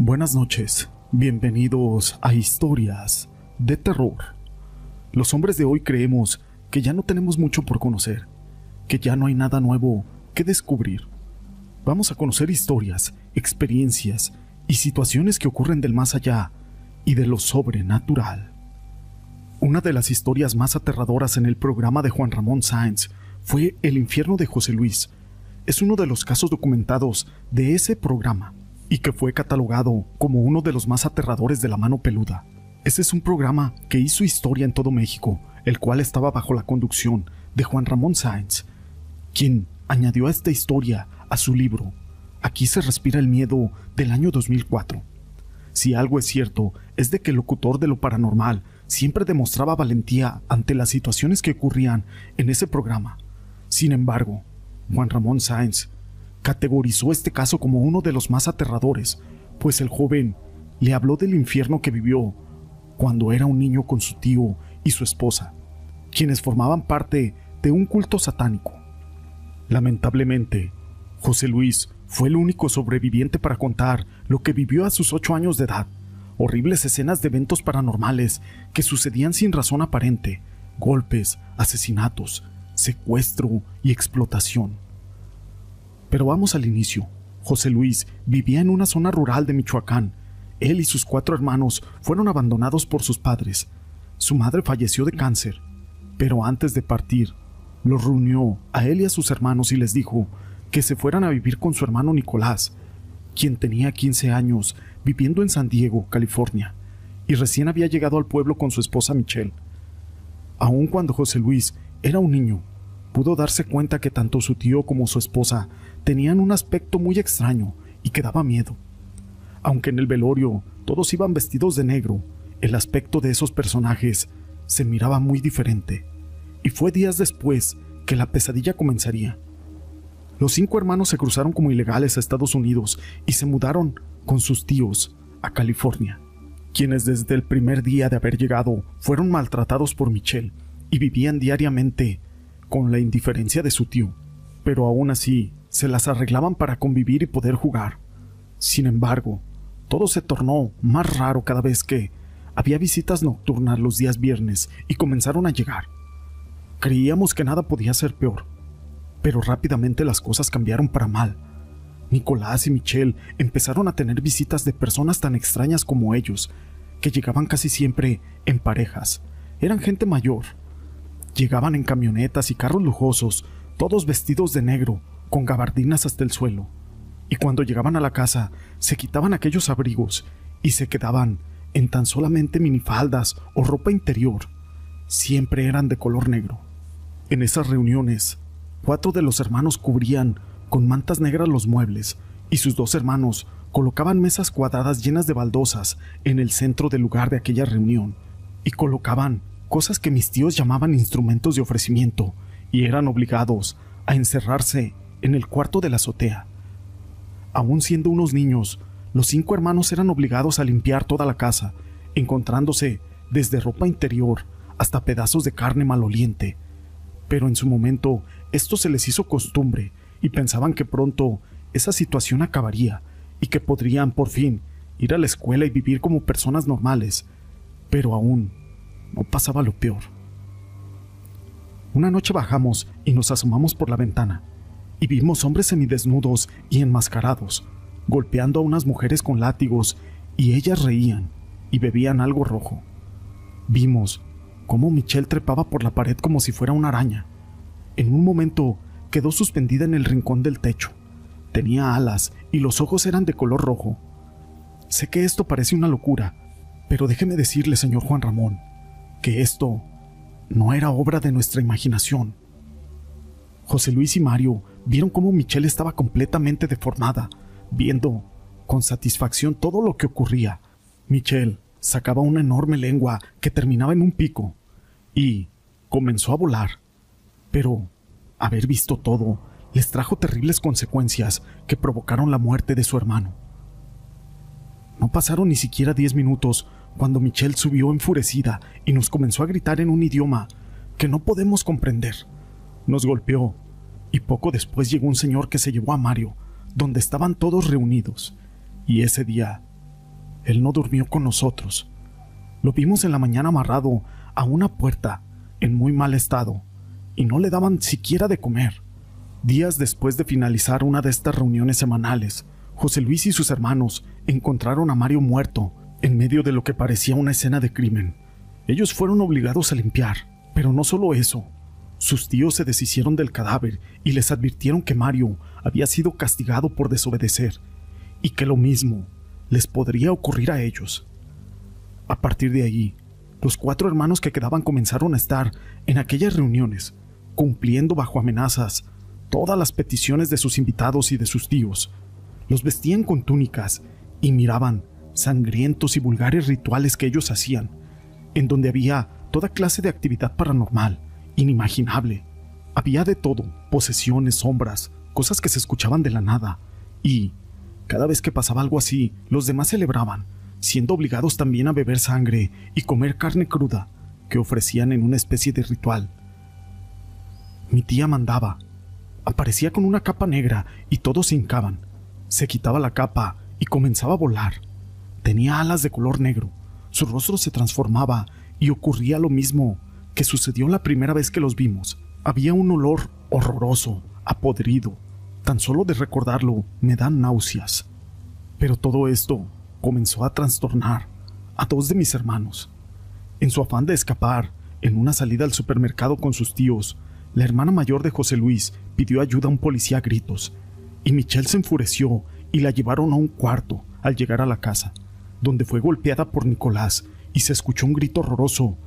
Buenas noches, bienvenidos a Historias de Terror. Los hombres de hoy creemos que ya no tenemos mucho por conocer, que ya no hay nada nuevo que descubrir. Vamos a conocer historias, experiencias y situaciones que ocurren del más allá y de lo sobrenatural. Una de las historias más aterradoras en el programa de Juan Ramón Sáenz fue El infierno de José Luis. Es uno de los casos documentados de ese programa y que fue catalogado como uno de los más aterradores de la mano peluda. Ese es un programa que hizo historia en todo México, el cual estaba bajo la conducción de Juan Ramón Sáenz, quien añadió a esta historia a su libro Aquí se respira el miedo del año 2004. Si algo es cierto, es de que el locutor de lo paranormal siempre demostraba valentía ante las situaciones que ocurrían en ese programa. Sin embargo, Juan Ramón Sáenz categorizó este caso como uno de los más aterradores, pues el joven le habló del infierno que vivió cuando era un niño con su tío y su esposa, quienes formaban parte de un culto satánico. Lamentablemente, José Luis fue el único sobreviviente para contar lo que vivió a sus ocho años de edad, horribles escenas de eventos paranormales que sucedían sin razón aparente, golpes, asesinatos, secuestro y explotación. Pero vamos al inicio. José Luis vivía en una zona rural de Michoacán. Él y sus cuatro hermanos fueron abandonados por sus padres. Su madre falleció de cáncer, pero antes de partir, los reunió a él y a sus hermanos y les dijo que se fueran a vivir con su hermano Nicolás, quien tenía 15 años viviendo en San Diego, California, y recién había llegado al pueblo con su esposa Michelle. Aun cuando José Luis era un niño, pudo darse cuenta que tanto su tío como su esposa tenían un aspecto muy extraño y que daba miedo. Aunque en el velorio todos iban vestidos de negro, el aspecto de esos personajes se miraba muy diferente. Y fue días después que la pesadilla comenzaría. Los cinco hermanos se cruzaron como ilegales a Estados Unidos y se mudaron con sus tíos a California, quienes desde el primer día de haber llegado fueron maltratados por Michelle y vivían diariamente con la indiferencia de su tío. Pero aún así, se las arreglaban para convivir y poder jugar. Sin embargo, todo se tornó más raro cada vez que había visitas nocturnas los días viernes y comenzaron a llegar. Creíamos que nada podía ser peor, pero rápidamente las cosas cambiaron para mal. Nicolás y Michelle empezaron a tener visitas de personas tan extrañas como ellos, que llegaban casi siempre en parejas. Eran gente mayor. Llegaban en camionetas y carros lujosos, todos vestidos de negro, con gabardinas hasta el suelo, y cuando llegaban a la casa se quitaban aquellos abrigos y se quedaban en tan solamente minifaldas o ropa interior. Siempre eran de color negro. En esas reuniones, cuatro de los hermanos cubrían con mantas negras los muebles y sus dos hermanos colocaban mesas cuadradas llenas de baldosas en el centro del lugar de aquella reunión y colocaban cosas que mis tíos llamaban instrumentos de ofrecimiento y eran obligados a encerrarse en el cuarto de la azotea. Aún siendo unos niños, los cinco hermanos eran obligados a limpiar toda la casa, encontrándose desde ropa interior hasta pedazos de carne maloliente. Pero en su momento esto se les hizo costumbre y pensaban que pronto esa situación acabaría y que podrían por fin ir a la escuela y vivir como personas normales. Pero aún no pasaba lo peor. Una noche bajamos y nos asomamos por la ventana y vimos hombres semidesnudos y enmascarados, golpeando a unas mujeres con látigos, y ellas reían y bebían algo rojo. Vimos cómo Michelle trepaba por la pared como si fuera una araña. En un momento quedó suspendida en el rincón del techo. Tenía alas y los ojos eran de color rojo. Sé que esto parece una locura, pero déjeme decirle, señor Juan Ramón, que esto no era obra de nuestra imaginación. José Luis y Mario vieron cómo Michelle estaba completamente deformada, viendo con satisfacción todo lo que ocurría. Michelle sacaba una enorme lengua que terminaba en un pico y comenzó a volar. Pero haber visto todo les trajo terribles consecuencias que provocaron la muerte de su hermano. No pasaron ni siquiera diez minutos cuando Michelle subió enfurecida y nos comenzó a gritar en un idioma que no podemos comprender. Nos golpeó y poco después llegó un señor que se llevó a Mario, donde estaban todos reunidos, y ese día él no durmió con nosotros. Lo vimos en la mañana amarrado a una puerta, en muy mal estado, y no le daban siquiera de comer. Días después de finalizar una de estas reuniones semanales, José Luis y sus hermanos encontraron a Mario muerto en medio de lo que parecía una escena de crimen. Ellos fueron obligados a limpiar, pero no solo eso. Sus tíos se deshicieron del cadáver y les advirtieron que Mario había sido castigado por desobedecer y que lo mismo les podría ocurrir a ellos. A partir de allí, los cuatro hermanos que quedaban comenzaron a estar en aquellas reuniones, cumpliendo bajo amenazas todas las peticiones de sus invitados y de sus tíos. Los vestían con túnicas y miraban sangrientos y vulgares rituales que ellos hacían, en donde había toda clase de actividad paranormal, inimaginable. Había de todo, posesiones, sombras, cosas que se escuchaban de la nada, y, cada vez que pasaba algo así, los demás celebraban, siendo obligados también a beber sangre y comer carne cruda, que ofrecían en una especie de ritual. Mi tía mandaba. Aparecía con una capa negra y todos se hincaban. Se quitaba la capa y comenzaba a volar. Tenía alas de color negro. Su rostro se transformaba y ocurría lo mismo que sucedió la primera vez que los vimos. Había un olor horroroso, apodrido. Tan solo de recordarlo me dan náuseas. Pero todo esto comenzó a trastornar a dos de mis hermanos. En su afán de escapar, en una salida al supermercado con sus tíos, la hermana mayor de José Luis pidió ayuda a un policía a gritos, y Michelle se enfureció y la llevaron a un cuarto al llegar a la casa, donde fue golpeada por Nicolás y se escuchó un grito horroroso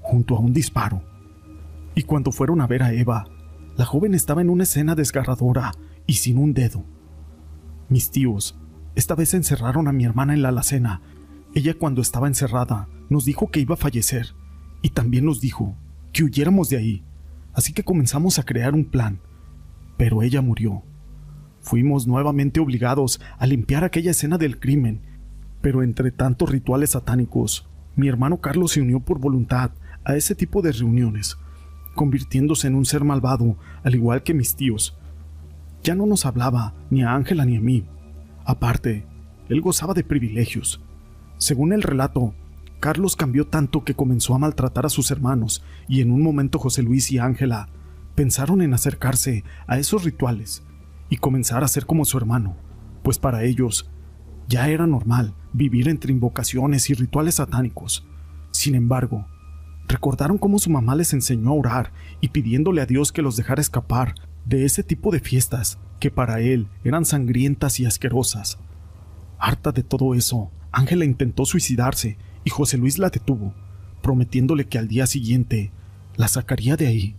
junto a un disparo. Y cuando fueron a ver a Eva, la joven estaba en una escena desgarradora y sin un dedo. Mis tíos esta vez encerraron a mi hermana en la alacena. Ella cuando estaba encerrada nos dijo que iba a fallecer y también nos dijo que huyéramos de ahí. Así que comenzamos a crear un plan. Pero ella murió. Fuimos nuevamente obligados a limpiar aquella escena del crimen. Pero entre tantos rituales satánicos, mi hermano Carlos se unió por voluntad a ese tipo de reuniones, convirtiéndose en un ser malvado, al igual que mis tíos. Ya no nos hablaba ni a Ángela ni a mí, Aparte, él gozaba de privilegios. Según el relato, Carlos cambió tanto que comenzó a maltratar a sus hermanos y en un momento José Luis y Ángela pensaron en acercarse a esos rituales y comenzar a ser como su hermano, pues para ellos ya era normal vivir entre invocaciones y rituales satánicos. Sin embargo, recordaron cómo su mamá les enseñó a orar y pidiéndole a Dios que los dejara escapar de ese tipo de fiestas que para él eran sangrientas y asquerosas. Harta de todo eso, Ángela intentó suicidarse y José Luis la detuvo, prometiéndole que al día siguiente la sacaría de ahí.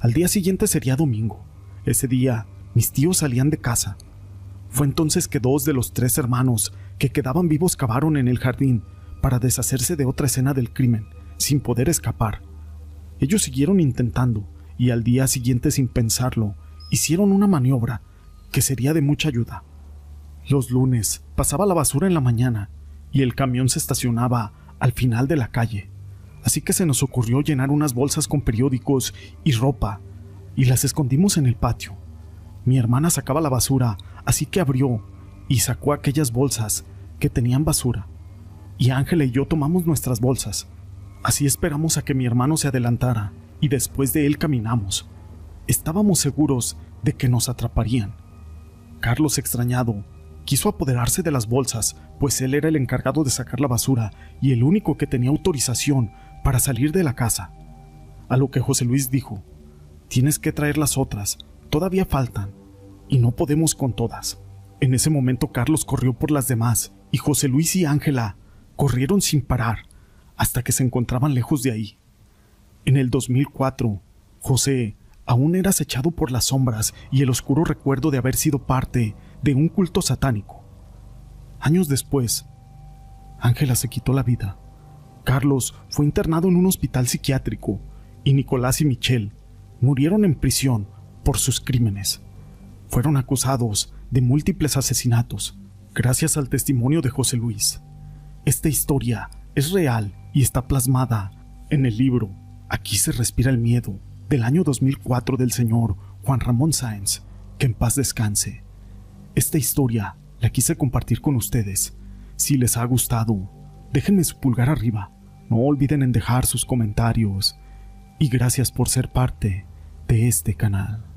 Al día siguiente sería domingo. Ese día mis tíos salían de casa. Fue entonces que dos de los tres hermanos que quedaban vivos cavaron en el jardín para deshacerse de otra escena del crimen, sin poder escapar. Ellos siguieron intentando, y al día siguiente sin pensarlo, hicieron una maniobra que sería de mucha ayuda. Los lunes pasaba la basura en la mañana y el camión se estacionaba al final de la calle, así que se nos ocurrió llenar unas bolsas con periódicos y ropa y las escondimos en el patio. Mi hermana sacaba la basura, así que abrió y sacó aquellas bolsas que tenían basura. Y Ángela y yo tomamos nuestras bolsas. Así esperamos a que mi hermano se adelantara y después de él caminamos. Estábamos seguros de que nos atraparían. Carlos, extrañado, quiso apoderarse de las bolsas, pues él era el encargado de sacar la basura y el único que tenía autorización para salir de la casa. A lo que José Luis dijo, tienes que traer las otras, todavía faltan, y no podemos con todas. En ese momento Carlos corrió por las demás, y José Luis y Ángela corrieron sin parar, hasta que se encontraban lejos de ahí. En el 2004, José aún era acechado por las sombras y el oscuro recuerdo de haber sido parte de un culto satánico. Años después, Ángela se quitó la vida. Carlos fue internado en un hospital psiquiátrico y Nicolás y Michelle murieron en prisión por sus crímenes. Fueron acusados de múltiples asesinatos gracias al testimonio de José Luis. Esta historia es real y está plasmada en el libro Aquí se respira el miedo, del año 2004 del señor Juan Ramón Sáenz, que en paz descanse. Esta historia la quise compartir con ustedes, Si les ha gustado, déjenme su pulgar arriba. No olviden en dejar sus comentarios. Y gracias por ser parte de este canal.